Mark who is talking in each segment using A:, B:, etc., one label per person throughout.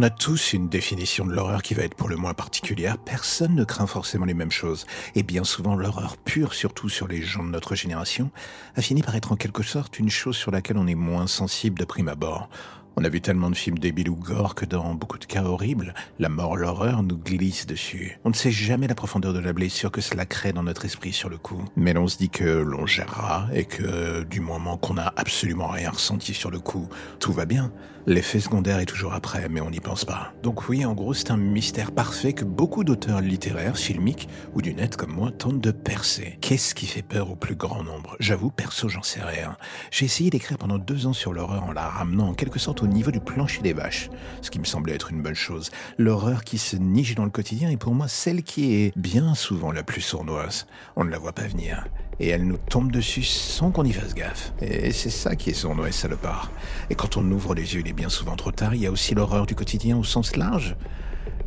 A: On a tous une définition de l'horreur qui va être pour le moins particulière. Personne ne craint forcément les mêmes choses. Et bien souvent, l'horreur pure, surtout sur les gens de notre génération, a fini par être en quelque sorte une chose sur laquelle on est moins sensible de prime abord. On a vu tellement de films débiles ou gore que dans beaucoup de cas horribles, la mort, l'horreur nous glisse dessus. On ne sait jamais la profondeur de la blessure que cela crée dans notre esprit sur le coup. Mais l'on se dit que l'on gérera et que du moment qu'on n'a absolument rien ressenti sur le coup, tout va bien. L'effet secondaire est toujours après, mais on n'y pense pas. Donc oui, en gros, c'est un mystère parfait que beaucoup d'auteurs littéraires, filmiques ou du net comme moi tentent de percer. Qu'est-ce qui fait peur au plus grand nombre? J'avoue, perso, j'en sais rien. J'ai essayé d'écrire pendant deux ans sur l'horreur en la ramenant en quelque sorte au niveau du plancher des vaches, ce qui me semblait être une bonne chose. L'horreur qui se niche dans le quotidien est pour moi celle qui est bien souvent la plus sournoise. On ne la voit pas venir et elle nous tombe dessus sans qu'on y fasse gaffe. Et c'est ça qui est sournois et salopard. Et quand on ouvre les yeux, il est bien souvent trop tard, il y a aussi l'horreur du quotidien au sens large.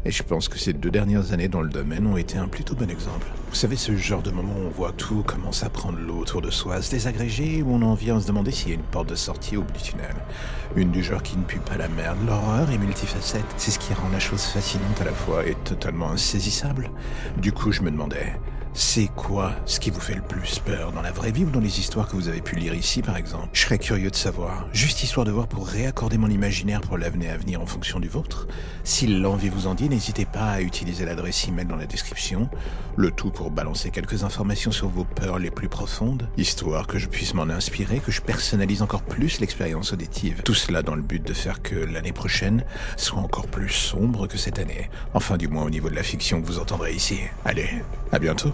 A: Et je pense que ces deux dernières années dans le domaine ont été un plutôt bon exemple. Vous savez, ce genre de moment où on voit tout commence à prendre l'eau autour de soi, se désagréger, où on en vient à se demander s'il y a une porte de sortie au bout du tunnel. Une du genre qui ne pue pas la merde. L'horreur est multifacette. C'est ce qui rend la chose fascinante à la fois et totalement insaisissable. Du coup, je me demandais, c'est quoi ce qui vous fait le plus peur dans la vraie vie ou dans les histoires que vous avez pu lire ici par exemple? Je serais curieux de savoir, juste histoire de voir pour réaccorder mon imaginaire pour l'avenir à venir en fonction du vôtre. Si l'envie vous en dit, n'hésitez pas à utiliser l'adresse email dans la description, le tout pour balancer quelques informations sur vos peurs les plus profondes, histoire que je puisse m'en inspirer, que je personnalise encore plus l'expérience auditive. Tout cela dans le but de faire que l'année prochaine soit encore plus sombre que cette année. Enfin du moins au niveau de la fiction que vous entendrez ici. Allez, à bientôt.